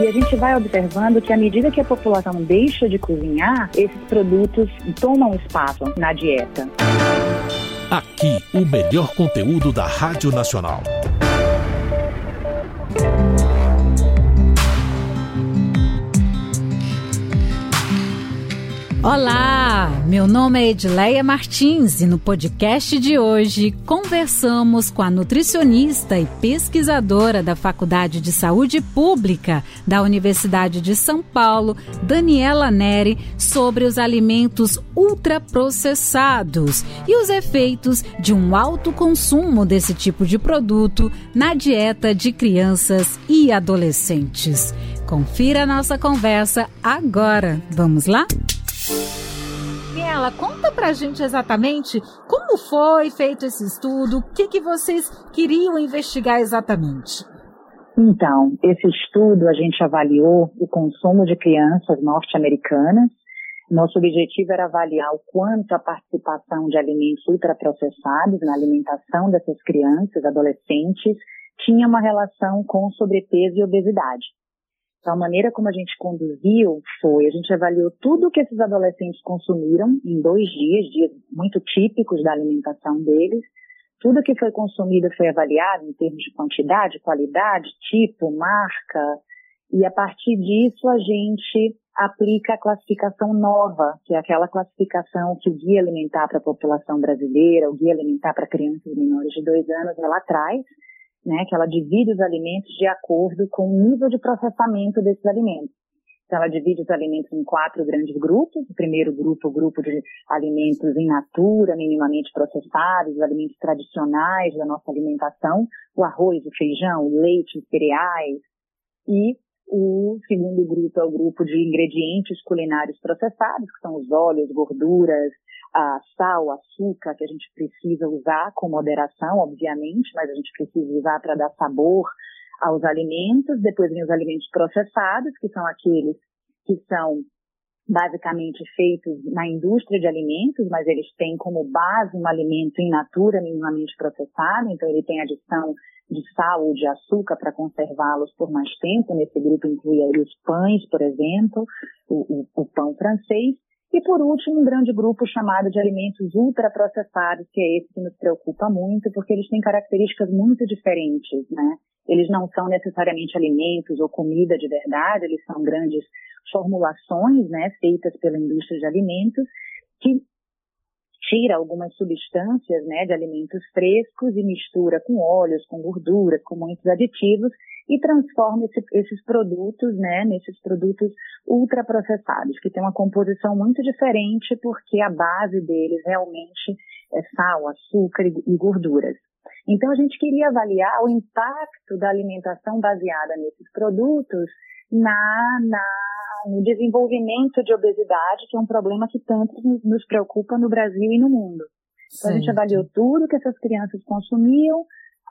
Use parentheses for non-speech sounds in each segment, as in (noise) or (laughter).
E a gente vai observando que à medida que a população deixa de cozinhar, esses produtos tomam espaço na dieta. Aqui, o melhor conteúdo da Rádio Nacional. Olá, meu nome é Edileia Martins e no podcast de hoje conversamos com a nutricionista e pesquisadora da Faculdade de Saúde Pública da Universidade de São Paulo, Daniela Neri, sobre os alimentos ultraprocessados e os efeitos de um alto consumo desse tipo de produto na dieta de crianças e adolescentes. Confira a nossa conversa agora. Vamos lá? Ela conta pra gente exatamente como foi feito esse estudo, o que, que vocês queriam investigar exatamente. Então, esse estudo a gente avaliou o consumo de crianças norte-americanas. Nosso objetivo era avaliar o quanto a participação de alimentos ultraprocessados na alimentação dessas crianças, adolescentes, tinha uma relação com sobrepeso e obesidade. Então, a maneira como a gente conduziu foi, a gente avaliou tudo que esses adolescentes consumiram em dois dias, dias muito típicos da alimentação deles. Tudo que foi consumido foi avaliado em termos de quantidade, qualidade, tipo, marca. E a partir disso a gente aplica a classificação nova, que é aquela classificação que o Guia Alimentar para a População Brasileira, o Guia Alimentar para Crianças Menores de dois anos, ela traz, né, que ela divide os alimentos de acordo com o nível de processamento desses alimentos. Então, ela divide os alimentos em quatro grandes grupos. O primeiro grupo, o grupo de alimentos in natura, minimamente processados, os alimentos tradicionais da nossa alimentação, o arroz, o feijão, o leite, os cereais. E o segundo grupo é o grupo de ingredientes culinários processados, que são os óleos, gorduras, a sal, açúcar, que a gente precisa usar com moderação, obviamente, mas a gente precisa usar para dar sabor aos alimentos. Depois vem os alimentos processados, que são aqueles que são basicamente feitos na indústria de alimentos, mas eles têm como base um alimento in natura minimamente processado, então ele tem adição de sal ou de açúcar para conservá-los por mais tempo. Nesse grupo inclui aí os pães, por exemplo, o, o, o pão francês. E por último, um grande grupo chamado de alimentos ultraprocessados, que é esse que nos preocupa muito, porque eles têm características muito diferentes, né? Eles não são necessariamente alimentos ou comida de verdade, eles são grandes formulações, né, feitas pela indústria de alimentos, que tira algumas substâncias, né, de alimentos frescos e mistura com óleos, com gorduras, com muitos aditivos e transforma esse, esses produtos, né, nesses produtos ultraprocessados, que tem uma composição muito diferente porque a base deles realmente é sal, açúcar e gorduras. Então a gente queria avaliar o impacto da alimentação baseada nesses produtos na, na no desenvolvimento de obesidade, que é um problema que tanto nos preocupa no Brasil e no mundo. Então, a gente avaliou tudo que essas crianças consumiam,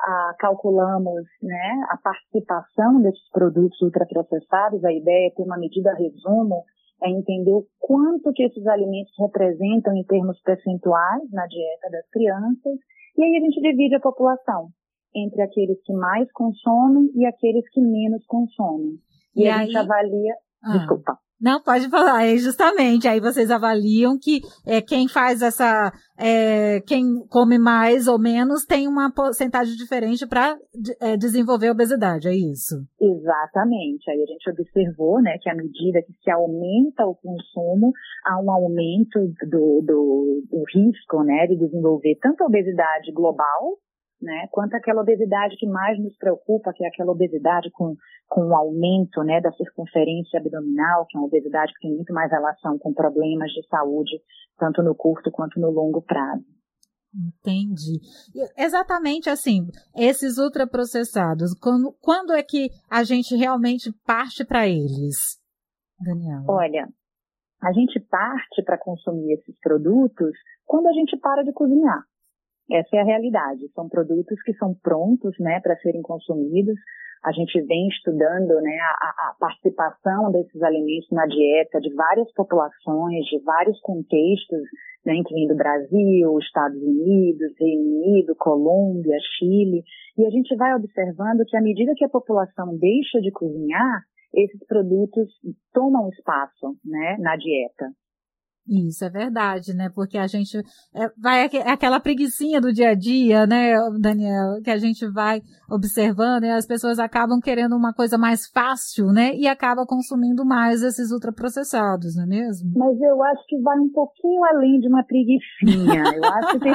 ah, calculamos né, a participação desses produtos ultraprocessados. A ideia é ter uma medida resumo, é entender o quanto que esses alimentos representam em termos percentuais na dieta das crianças. E aí a gente divide a população entre aqueles que mais consomem e aqueles que menos consomem. E, e a aí... gente avalia. Ah. Desculpa. Não, pode falar, é justamente. Aí vocês avaliam que é, quem faz essa. É, quem come mais ou menos tem uma porcentagem diferente para é, desenvolver obesidade, é isso? Exatamente. Aí a gente observou né, que à medida que se aumenta o consumo, há um aumento do, do, do risco né, de desenvolver tanto a obesidade global, né, quanto aquela obesidade que mais nos preocupa, que é aquela obesidade com, com o aumento, né, da circunferência abdominal, que é uma obesidade que tem muito mais relação com problemas de saúde, tanto no curto quanto no longo prazo. Entendi. Exatamente assim, esses ultraprocessados, quando, quando é que a gente realmente parte para eles, Daniela? Olha, a gente parte para consumir esses produtos quando a gente para de cozinhar. Essa é a realidade. São produtos que são prontos, né, para serem consumidos. A gente vem estudando, né, a, a, participação desses alimentos na dieta de várias populações, de vários contextos, né, incluindo Brasil, Estados Unidos, Reino Unido, Colômbia, Chile. E a gente vai observando que à medida que a população deixa de cozinhar, esses produtos tomam espaço, né, na dieta. Isso é verdade, né? Porque a gente é, vai é aquela preguiçinha do dia a dia, né, Daniel, que a gente vai observando e as pessoas acabam querendo uma coisa mais fácil, né? E acaba consumindo mais esses ultraprocessados, não é mesmo? Mas eu acho que vai um pouquinho além de uma preguiçinha. (laughs) Eu acho que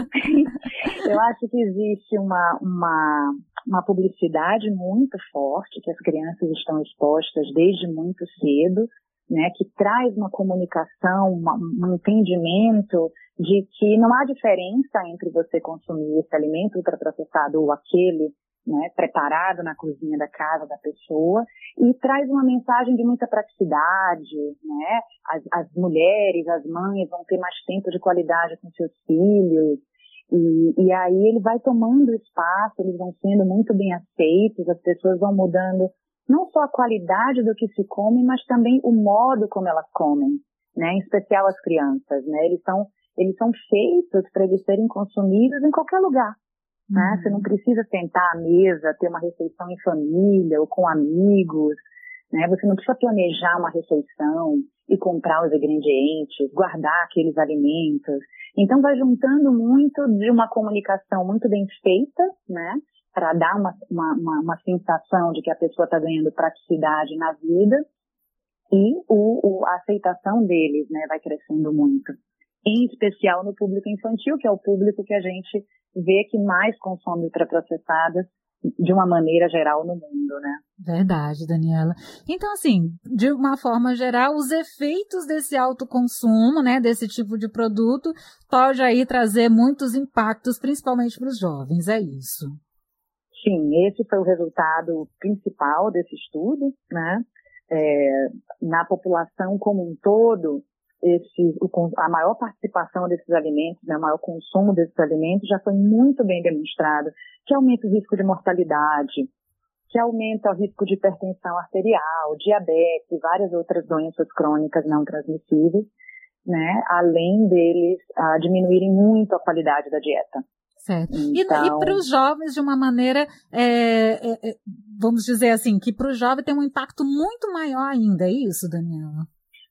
eu acho que existe uma, uma uma publicidade muito forte que as crianças estão expostas desde muito cedo né, que traz uma comunicação, uma, um entendimento de que não há diferença entre você consumir esse alimento ultraprocessado ou aquele né, preparado na cozinha da casa da pessoa e traz uma mensagem de muita praticidade, né? As, as mulheres, as mães vão ter mais tempo de qualidade com seus filhos e, e aí ele vai tomando espaço, eles vão sendo muito bem aceitos, as pessoas vão mudando não só a qualidade do que se come, mas também o modo como elas comem, né? Em especial as crianças, né? Eles são eles são feitos para eles serem consumidos em qualquer lugar, né? uhum. né? Você não precisa sentar à mesa, ter uma refeição em família ou com amigos, né? Você não precisa planejar uma refeição e comprar os ingredientes, guardar aqueles alimentos. Então vai juntando muito de uma comunicação muito bem feita, né? Para dar uma, uma, uma, sensação de que a pessoa está ganhando praticidade na vida e o, o, a aceitação deles né, vai crescendo muito. Em especial no público infantil, que é o público que a gente vê que mais consome ultraprocessadas de uma maneira geral no mundo, né? Verdade, Daniela. Então, assim, de uma forma geral, os efeitos desse alto consumo, né, desse tipo de produto, pode aí trazer muitos impactos, principalmente para os jovens, é isso. Sim, esse foi o resultado principal desse estudo, né? É, na população como um todo, o, a maior participação desses alimentos, né, o maior consumo desses alimentos já foi muito bem demonstrado, que aumenta o risco de mortalidade, que aumenta o risco de hipertensão arterial, diabetes e várias outras doenças crônicas não transmissíveis, né, além deles ah, diminuírem muito a qualidade da dieta. Certo. Então... E, e para os jovens, de uma maneira, é, é, é, vamos dizer assim, que para o jovem tem um impacto muito maior ainda, é isso, Daniela?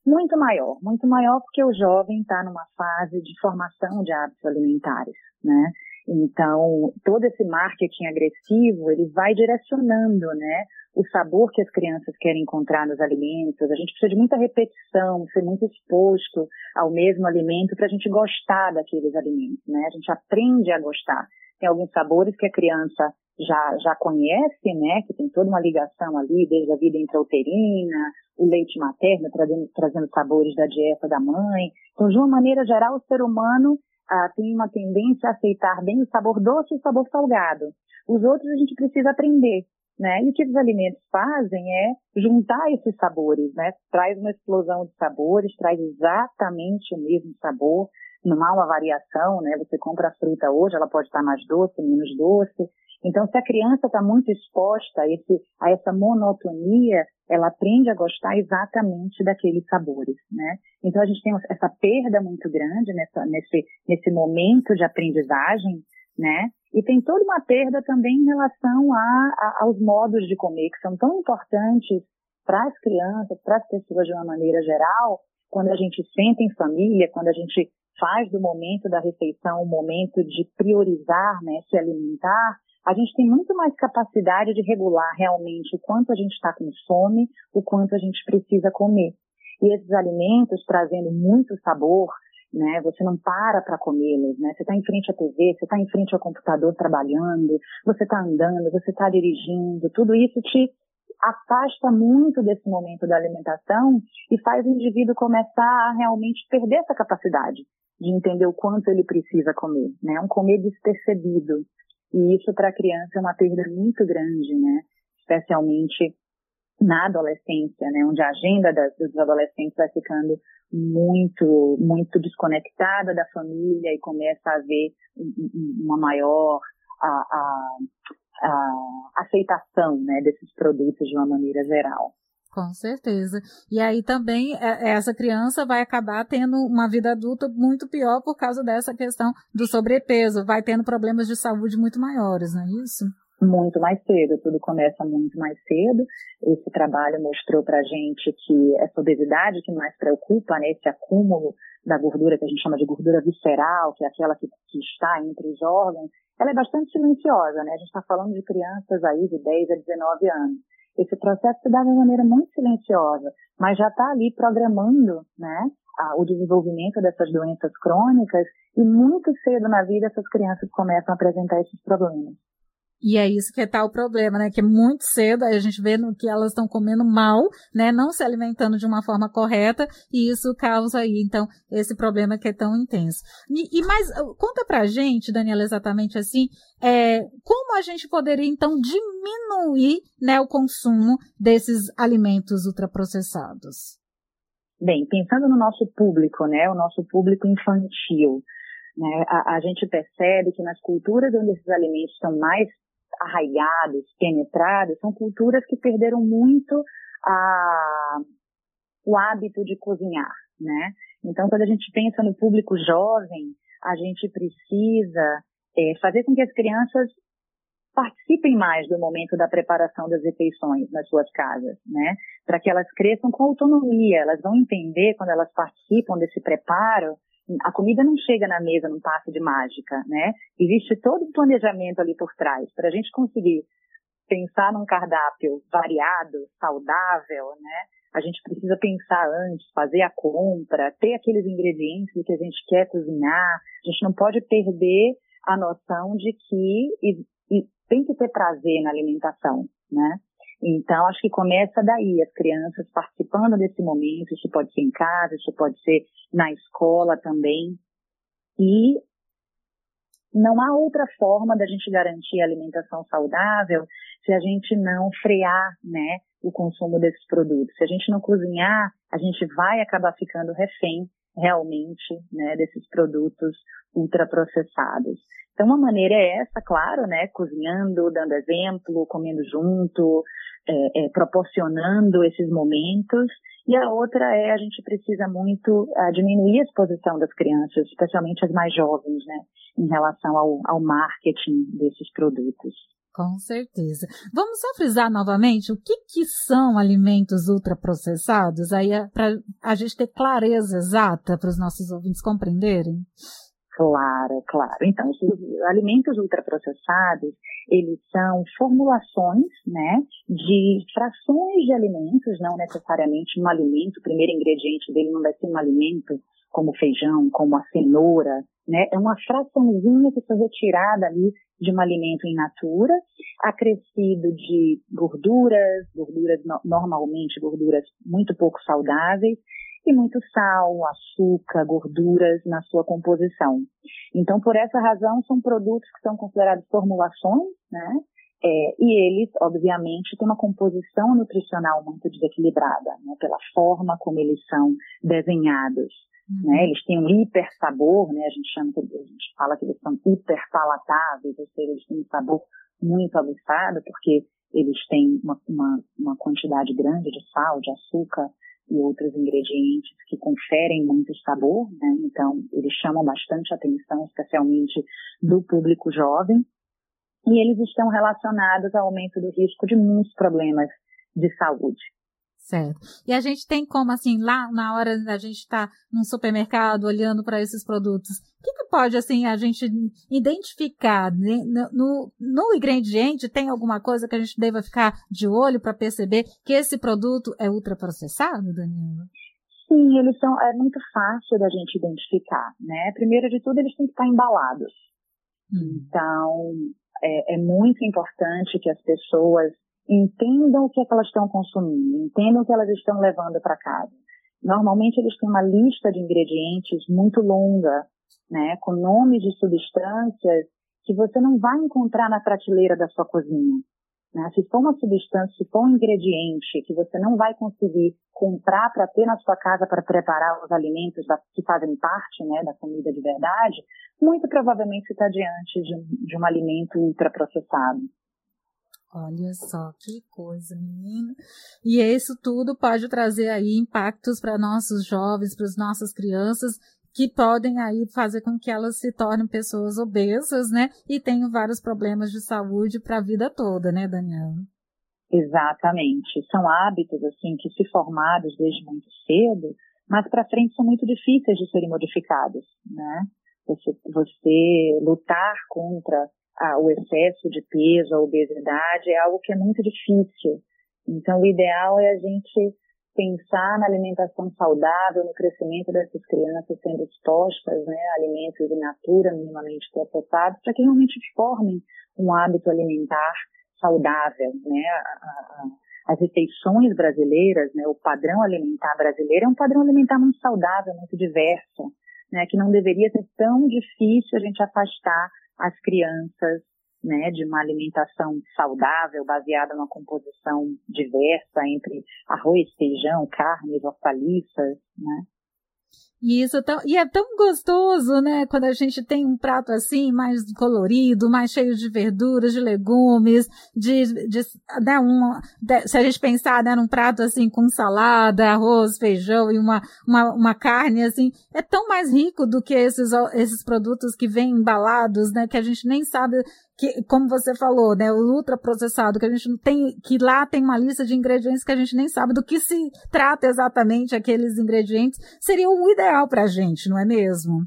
Muito maior, muito maior porque o jovem está numa fase de formação de hábitos alimentares, né? Então, todo esse marketing agressivo, ele vai direcionando, né, o sabor que as crianças querem encontrar nos alimentos. A gente precisa de muita repetição, ser muito exposto ao mesmo alimento para a gente gostar daqueles alimentos, né? A gente aprende a gostar. Tem alguns sabores que a criança já, já conhece, né? Que tem toda uma ligação ali, desde a vida intrauterina, o leite materno, trazendo, trazendo sabores da dieta da mãe. Então, de uma maneira geral, o ser humano ah, tem uma tendência a aceitar bem o sabor doce e o sabor salgado. Os outros a gente precisa aprender. Né? E o que os alimentos fazem é juntar esses sabores, né? Traz uma explosão de sabores, traz exatamente o mesmo sabor, não há uma variação, né? Você compra a fruta hoje, ela pode estar mais doce, menos doce. Então, se a criança está muito exposta a, esse, a essa monotonia, ela aprende a gostar exatamente daqueles sabores, né? Então, a gente tem essa perda muito grande nessa, nesse, nesse momento de aprendizagem, né? E tem toda uma perda também em relação a, a, aos modos de comer, que são tão importantes para as crianças, para as pessoas de uma maneira geral, quando a gente senta em família, quando a gente faz do momento da refeição um momento de priorizar, né, se alimentar, a gente tem muito mais capacidade de regular realmente o quanto a gente está com fome, o quanto a gente precisa comer. E esses alimentos trazendo muito sabor, né? Você não para para comê-los, né? Você está em frente à TV, você está em frente ao computador trabalhando, você está andando, você está dirigindo, tudo isso te afasta muito desse momento da alimentação e faz o indivíduo começar a realmente perder essa capacidade de entender o quanto ele precisa comer, né? Um comer despercebido. E isso para a criança é uma perda muito grande, né? Especialmente na adolescência, né, onde a agenda das, dos adolescentes vai ficando muito, muito desconectada da família e começa a haver uma maior a, a, a aceitação né, desses produtos de uma maneira geral. Com certeza. E aí também é, essa criança vai acabar tendo uma vida adulta muito pior por causa dessa questão do sobrepeso, vai tendo problemas de saúde muito maiores, não é isso? muito mais cedo, tudo começa muito mais cedo. Esse trabalho mostrou para gente que essa obesidade que mais preocupa, né, esse acúmulo da gordura que a gente chama de gordura visceral, que é aquela que, que está entre os órgãos, ela é bastante silenciosa, né? A gente está falando de crianças aí de 10 a 19 anos. Esse processo se dá de maneira muito silenciosa, mas já está ali programando, né, a, o desenvolvimento dessas doenças crônicas e muito cedo na vida essas crianças começam a apresentar esses problemas. E é isso que está o problema, né? Que é muito cedo, a gente vê no que elas estão comendo mal, né? Não se alimentando de uma forma correta, e isso causa aí, então, esse problema que é tão intenso. E, e mais, conta pra gente, Daniela, exatamente assim, é, como a gente poderia, então, diminuir né, o consumo desses alimentos ultraprocessados? Bem, pensando no nosso público, né? O nosso público infantil. Né, a, a, gente percebe que nas culturas onde esses alimentos estão mais arraigados, penetrados, são culturas que perderam muito a, o hábito de cozinhar, né? Então, quando a gente pensa no público jovem, a gente precisa é, fazer com que as crianças participem mais do momento da preparação das refeições nas suas casas, né? Para que elas cresçam com autonomia, elas vão entender quando elas participam desse preparo a comida não chega na mesa num passe de mágica, né? Existe todo um planejamento ali por trás. Para a gente conseguir pensar num cardápio variado, saudável, né? A gente precisa pensar antes, fazer a compra, ter aqueles ingredientes que a gente quer cozinhar. A gente não pode perder a noção de que e, e tem que ter prazer na alimentação, né? Então, acho que começa daí, as crianças participando desse momento, isso pode ser em casa, isso pode ser na escola também. E não há outra forma da gente garantir a alimentação saudável se a gente não frear, né, o consumo desses produtos. Se a gente não cozinhar, a gente vai acabar ficando refém realmente, né, desses produtos ultraprocessados. Então, uma maneira é essa, claro, né, cozinhando, dando exemplo, comendo junto, é, é, proporcionando esses momentos. E a outra é a gente precisa muito uh, diminuir a exposição das crianças, especialmente as mais jovens, né, em relação ao, ao marketing desses produtos. Com certeza. Vamos só frisar novamente o que, que são alimentos ultraprocessados, aí é para a gente ter clareza exata para os nossos ouvintes compreenderem. Claro, claro. Então, os alimentos ultraprocessados, eles são formulações, né, de frações de alimentos, não necessariamente um alimento, o primeiro ingrediente dele não vai ser um alimento como feijão, como a cenoura, né, é uma fraçãozinha que foi retirada ali de um alimento in natura, acrescido de gorduras, gorduras normalmente gorduras muito pouco saudáveis, e muito sal, açúcar, gorduras na sua composição. Então, por essa razão, são produtos que são considerados formulações, né? É, e eles, obviamente, têm uma composição nutricional muito desequilibrada, né? Pela forma como eles são desenhados. Uhum. Né? Eles têm um hiper sabor, né? A gente chama, a gente fala que eles são hiper palatáveis, ou seja, eles têm um sabor muito aguçado, porque eles têm uma, uma, uma quantidade grande de sal, de açúcar, e outros ingredientes que conferem muito sabor, né? Então, eles chamam bastante atenção, especialmente do público jovem. E eles estão relacionados ao aumento do risco de muitos problemas de saúde. Certo. E a gente tem como, assim, lá na hora da gente estar tá num supermercado olhando para esses produtos, o que, que, pode, assim, a gente identificar? No, no ingrediente, tem alguma coisa que a gente deva ficar de olho para perceber que esse produto é ultraprocessado, Daniela? Sim, eles são, é muito fácil da gente identificar, né? Primeiro de tudo, eles têm que estar embalados. Hum. Então, é, é muito importante que as pessoas entendam o que, é que elas estão consumindo, entendam o que elas estão levando para casa. Normalmente eles têm uma lista de ingredientes muito longa, né, com nomes de substâncias que você não vai encontrar na prateleira da sua cozinha. Né? Se for uma substância, se for um ingrediente que você não vai conseguir comprar para ter na sua casa para preparar os alimentos da, que fazem parte né, da comida de verdade, muito provavelmente você está diante de, de um alimento ultraprocessado. Olha só que coisa, menina. E isso tudo pode trazer aí impactos para nossos jovens, para as nossas crianças, que podem aí fazer com que elas se tornem pessoas obesas, né? E tenham vários problemas de saúde para a vida toda, né, Daniela? Exatamente. São hábitos, assim, que se formados desde muito cedo, mas para frente são muito difíceis de serem modificados, né? Você, você lutar contra a, o excesso de peso, a obesidade, é algo que é muito difícil. Então, o ideal é a gente pensar na alimentação saudável, no crescimento dessas crianças sendo expostas né, alimentos in natura, minimamente processados, para que realmente formem um hábito alimentar saudável. Né? as refeições brasileiras, né, o padrão alimentar brasileiro é um padrão alimentar muito saudável, muito diverso, né, que não deveria ser tão difícil a gente afastar as crianças né, de uma alimentação saudável, baseada numa composição diversa entre arroz, feijão, carnes, hortaliças, né? E isso é tão, e é tão gostoso, né? Quando a gente tem um prato assim, mais colorido, mais cheio de verduras, de legumes, de, de, né, uma, de, se a gente pensar, né, num prato assim com salada, arroz, feijão e uma, uma, uma carne assim, é tão mais rico do que esses, esses produtos que vêm embalados, né? Que a gente nem sabe que, como você falou, né, o ultraprocessado, que a gente não tem, que lá tem uma lista de ingredientes que a gente nem sabe do que se trata exatamente aqueles ingredientes, seria o ideal para a gente, não é mesmo?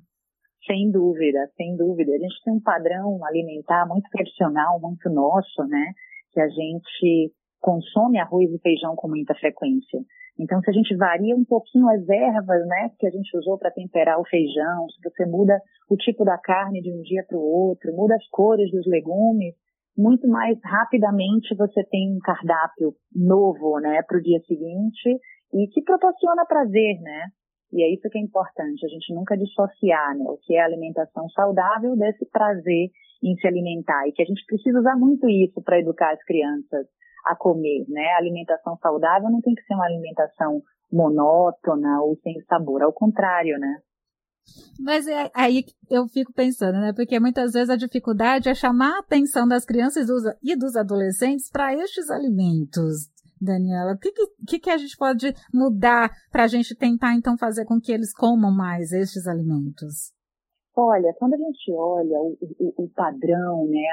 Sem dúvida, sem dúvida. A gente tem um padrão alimentar muito tradicional, muito nosso, né, que a gente consome arroz e feijão com muita frequência. Então, se a gente varia um pouquinho as ervas, né, que a gente usou para temperar o feijão, se você muda o tipo da carne de um dia para o outro, muda as cores dos legumes, muito mais rapidamente você tem um cardápio novo, né, para o dia seguinte e que proporciona prazer, né? E é isso que é importante, a gente nunca dissociar, né, o que é alimentação saudável desse prazer em se alimentar e que a gente precisa usar muito isso para educar as crianças a comer, né? A alimentação saudável não tem que ser uma alimentação monótona ou sem sabor, ao contrário, né? Mas é aí eu fico pensando, né? Porque muitas vezes a dificuldade é chamar a atenção das crianças e dos adolescentes para estes alimentos. Daniela, o que, que, que a gente pode mudar para a gente tentar então fazer com que eles comam mais estes alimentos? Olha, quando a gente olha o, o, o padrão, né,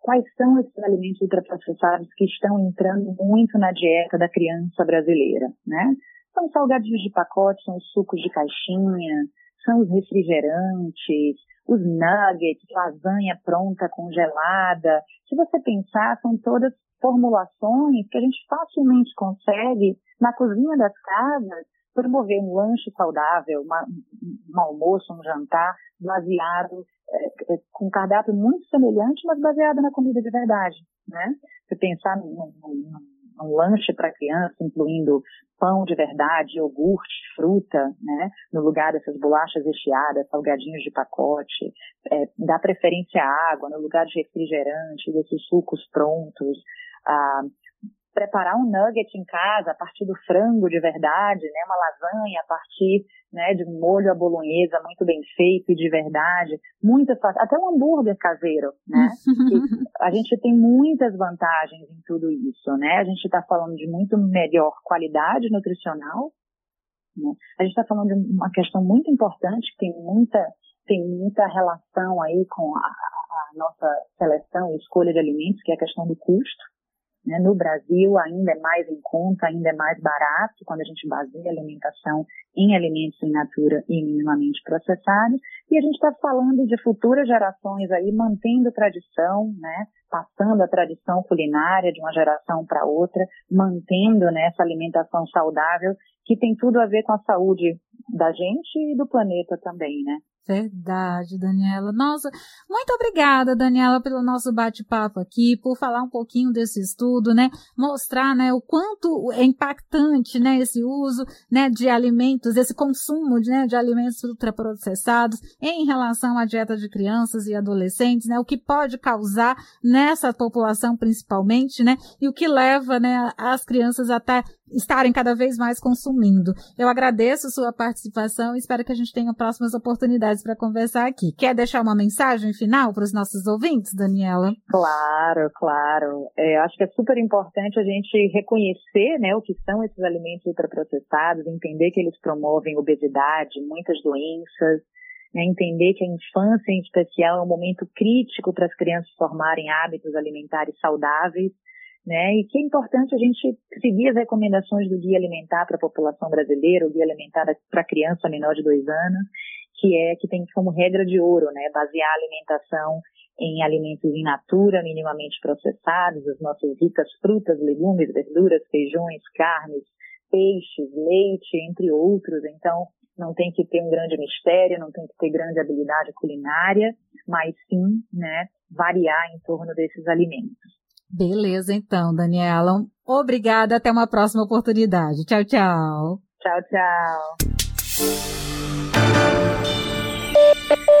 quais são esses alimentos ultraprocessados que estão entrando muito na dieta da criança brasileira, né? São salgadinhos de pacote, são os sucos de caixinha, são os refrigerantes, os nuggets, lasanha pronta, congelada. Se você pensar, são todas formulações que a gente facilmente consegue na cozinha das casas promover um lanche saudável, uma, um almoço, um jantar baseado é, com um cardápio muito semelhante, mas baseado na comida de verdade, né? Se pensar num, num, num lanche para criança, incluindo pão de verdade, iogurte, fruta, né? No lugar dessas bolachas recheadas, salgadinhos de pacote, é, dá preferência à água no lugar de refrigerante, desses sucos prontos, ah, preparar um nugget em casa a partir do frango de verdade, né, uma lasanha a partir né, de um molho à bolonhesa muito bem feito e de verdade, muito fácil, até um hambúrguer caseiro, né? (laughs) a gente tem muitas vantagens em tudo isso, né? A gente está falando de muito melhor qualidade nutricional, né? A gente está falando de uma questão muito importante que tem muita tem muita relação aí com a, a nossa seleção e escolha de alimentos, que é a questão do custo. Né? No Brasil ainda é mais em conta, ainda é mais barato quando a gente baseia a alimentação em alimentos in natura e minimamente processados. E a gente está falando de futuras gerações aí mantendo tradição, né? passando a tradição culinária de uma geração para outra, mantendo né, essa alimentação saudável que tem tudo a ver com a saúde da gente e do planeta também, né? Verdade, Daniela. Nossa, muito obrigada, Daniela, pelo nosso bate-papo aqui, por falar um pouquinho desse estudo, né? Mostrar, né, o quanto é impactante, né, esse uso, né, de alimentos, esse consumo, né, de alimentos ultraprocessados em relação à dieta de crianças e adolescentes, né? O que pode causar nessa população principalmente, né? E o que leva, né, as crianças até estarem cada vez mais consumindo. Eu agradeço sua participação e espero que a gente tenha próximas oportunidades para conversar aqui. Quer deixar uma mensagem final para os nossos ouvintes, Daniela? Claro, claro. É, acho que é super importante a gente reconhecer né, o que são esses alimentos ultraprocessados, entender que eles promovem obesidade, muitas doenças, né, entender que a infância, em especial, é um momento crítico para as crianças formarem hábitos alimentares saudáveis né? E que é importante a gente seguir as recomendações do Guia Alimentar para a população brasileira, o Guia Alimentar para criança menor de dois anos, que é que tem como regra de ouro, né? Basear a alimentação em alimentos in natura, minimamente processados, as nossas ricas frutas, legumes, verduras, feijões, carnes, peixes, leite, entre outros. Então, não tem que ter um grande mistério, não tem que ter grande habilidade culinária, mas sim, né, variar em torno desses alimentos. Beleza, então, Daniela. Obrigada, até uma próxima oportunidade. Tchau, tchau. Tchau, tchau.